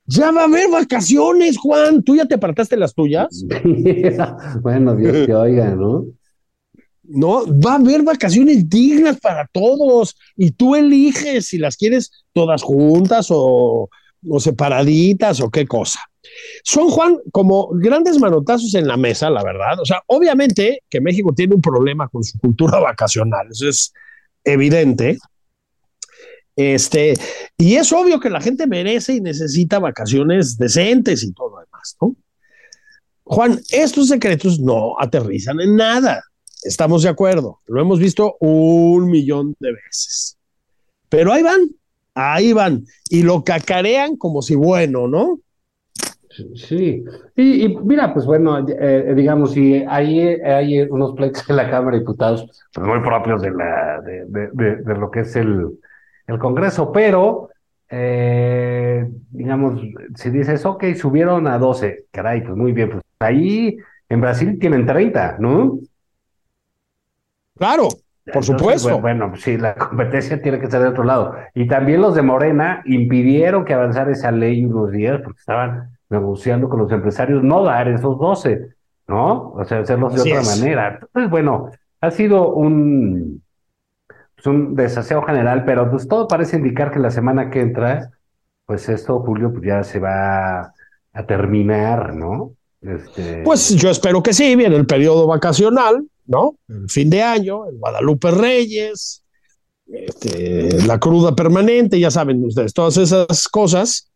Ya va a haber vacaciones, Juan. ¿Tú ya te apartaste las tuyas? bueno, Dios te oiga, ¿no? No, va a haber vacaciones dignas para todos y tú eliges si las quieres todas juntas o, o separaditas o qué cosa. Son, Juan, como grandes manotazos en la mesa, la verdad. O sea, obviamente que México tiene un problema con su cultura vacacional, eso es evidente. Este, y es obvio que la gente merece y necesita vacaciones decentes y todo lo demás, ¿no? Juan, estos secretos no aterrizan en nada. Estamos de acuerdo. Lo hemos visto un millón de veces. Pero ahí van, ahí van. Y lo cacarean como si bueno, ¿no? Sí, y, mira, pues bueno, eh, digamos, si hay, hay unos pleitos en la Cámara de Diputados pues muy propios de, la, de, de, de lo que es el, el Congreso, pero, eh, digamos, si dices, ok, subieron a 12, caray, pues muy bien, pues ahí en Brasil tienen 30, ¿no? Claro, por supuesto. Bueno, sí, la competencia tiene que ser de otro lado. Y también los de Morena impidieron que avanzara esa ley unos días porque estaban negociando con los empresarios no dar esos 12, ¿no? O sea, hacerlos de otra manera. Entonces, bueno, ha sido un, pues un desaseo general, pero pues todo parece indicar que la semana que entra, pues esto, Julio, pues ya se va a terminar, ¿no? Este... Pues yo espero que sí, viene el periodo vacacional, ¿no? El fin de año, el Guadalupe Reyes, este, la cruda permanente, ya saben ustedes, todas esas cosas.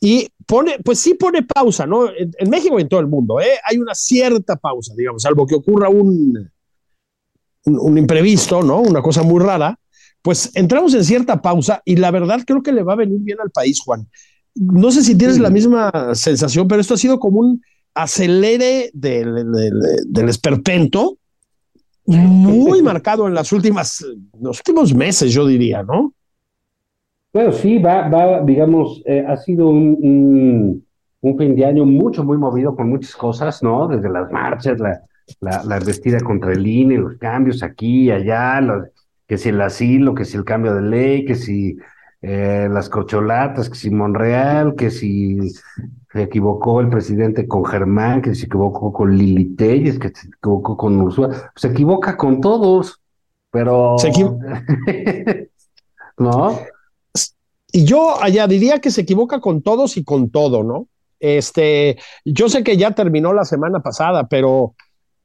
Y pone, pues sí pone pausa, ¿no? En, México y en todo el mundo, ¿eh? Hay una cierta pausa, digamos, salvo que ocurra un, un, imprevisto, ¿no? Una cosa muy rara. Pues entramos en cierta pausa y la verdad creo que le va a venir bien al país, Juan. No sé si tienes la misma sensación, pero esto ha sido como un acelere del, del, esperpento muy marcado en las últimas, los últimos meses, yo diría, ¿no? Bueno, sí, va, va, digamos, eh, ha sido un, un, fin de año mucho, muy movido con muchas cosas, ¿no? Desde las marchas, la, la, la investida contra el INE, los cambios aquí y allá, que si el asilo, que si el cambio de ley, que si eh, las cocholatas, que si Monreal, que si se equivocó el presidente con Germán, que se equivocó con Lili Telles, que se equivocó con Ursula, se equivoca con todos, pero... ¿No? Y yo añadiría que se equivoca con todos y con todo, ¿no? Este, yo sé que ya terminó la semana pasada, pero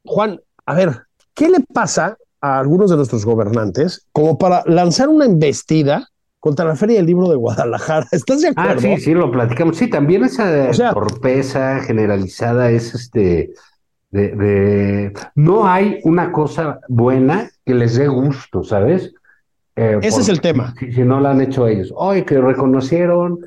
Juan, a ver, ¿qué le pasa a algunos de nuestros gobernantes como para lanzar una embestida contra la Feria del Libro de Guadalajara. ¿Estás de ah, acuerdo? Ah, sí, sí, lo platicamos. Sí, también esa torpeza generalizada es este de, no hay una cosa buena que les dé gusto, ¿sabes? Eh, Ese es el tema. Si, no lo han hecho ellos. Hoy que reconocieron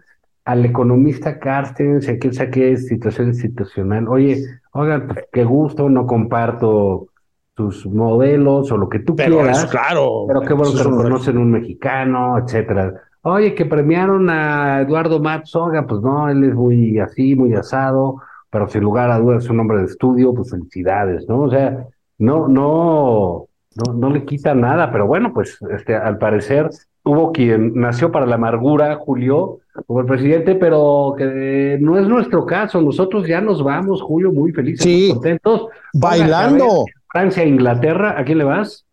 al economista Carstens, a quien saqué situación institucional. Oye, oigan, pues, qué gusto, no comparto tus modelos o lo que tú quieras. claro. Pero qué bueno que reconocen un mexicano, etcétera. Oye, que premiaron a Eduardo Matzoga, pues no, él es muy así, muy asado, pero sin lugar a dudas es un hombre de estudio, pues felicidades, ¿no? O sea, no, no, no, no le quita nada, pero bueno, pues este, al parecer hubo quien nació para la amargura, Julio, como el presidente, pero que no es nuestro caso. Nosotros ya nos vamos, Julio, muy felices, sí, contentos. Bailando. Francia, Inglaterra, ¿a quién le vas?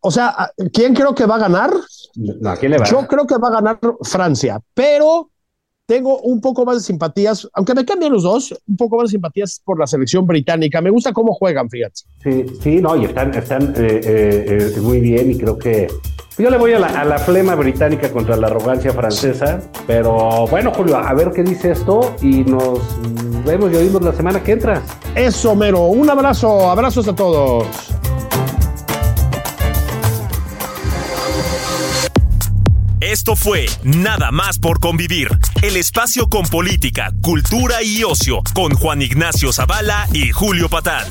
O sea, ¿quién creo que va a ganar? ¿a quién le vas? Yo creo que va a ganar Francia, pero tengo un poco más de simpatías, aunque me cambien los dos, un poco más de simpatías por la selección británica. Me gusta cómo juegan, fíjate. Sí, sí, no, y están, están eh, eh, eh, muy bien y creo que yo le voy a la, flema británica contra la arrogancia francesa, pero bueno, Julio, a ver qué dice esto y nos vemos y oímos la semana que entra. Eso, Mero, un abrazo, abrazos a todos. Esto fue Nada más por convivir, el espacio con política, cultura y ocio, con Juan Ignacio Zavala y Julio Patán.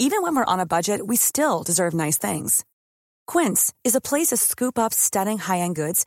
Even when we're on a budget, we still deserve nice things. Quince is a place to scoop up stunning high-end goods